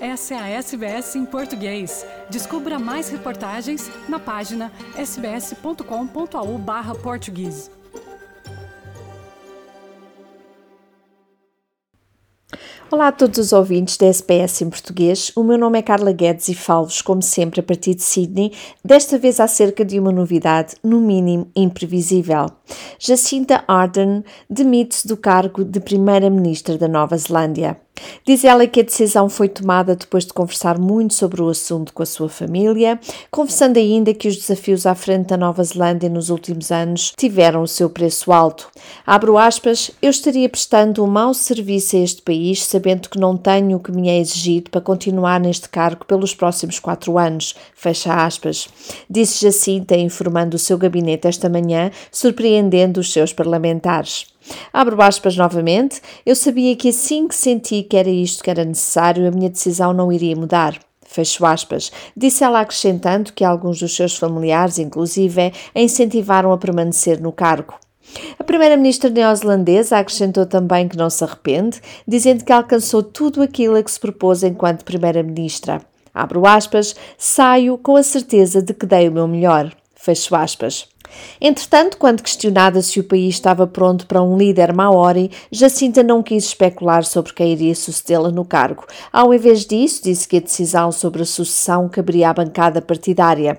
Essa é a SBS em português. Descubra mais reportagens na página sbs.com.au/português. Olá a todos os ouvintes da SPS em português. O meu nome é Carla Guedes e falo-vos, como sempre, a partir de Sydney, desta vez acerca de uma novidade, no mínimo imprevisível. Jacinta Ardern demite-se do cargo de Primeira-Ministra da Nova Zelândia. Diz ela que a decisão foi tomada depois de conversar muito sobre o assunto com a sua família, confessando ainda que os desafios à frente da Nova Zelândia nos últimos anos tiveram o seu preço alto. Abro aspas, eu estaria prestando um mau serviço a este país sabendo que não tenho o que me é exigido para continuar neste cargo pelos próximos quatro anos. Fecha aspas. Disse Jacinta, informando o seu gabinete esta manhã, surpreendendo os seus parlamentares. Abro aspas novamente. Eu sabia que assim que senti que era isto que era necessário, a minha decisão não iria mudar. Fecho aspas. Disse ela acrescentando que alguns dos seus familiares, inclusive, a incentivaram a permanecer no cargo. A primeira-ministra neozelandesa acrescentou também que não se arrepende, dizendo que alcançou tudo aquilo a que se propôs enquanto primeira-ministra. Abro aspas, saio com a certeza de que dei o meu melhor. Fecho aspas. Entretanto, quando questionada se o país estava pronto para um líder maori, Jacinta não quis especular sobre quem iria sucedê-la no cargo. Ao invés disso, disse que a decisão sobre a sucessão caberia à bancada partidária.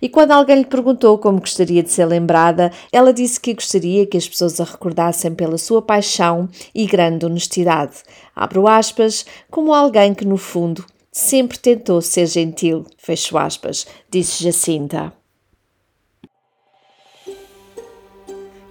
E quando alguém lhe perguntou como gostaria de ser lembrada, ela disse que gostaria que as pessoas a recordassem pela sua paixão e grande honestidade. Abro aspas, como alguém que, no fundo, sempre tentou ser gentil. Fecho aspas, disse Jacinta.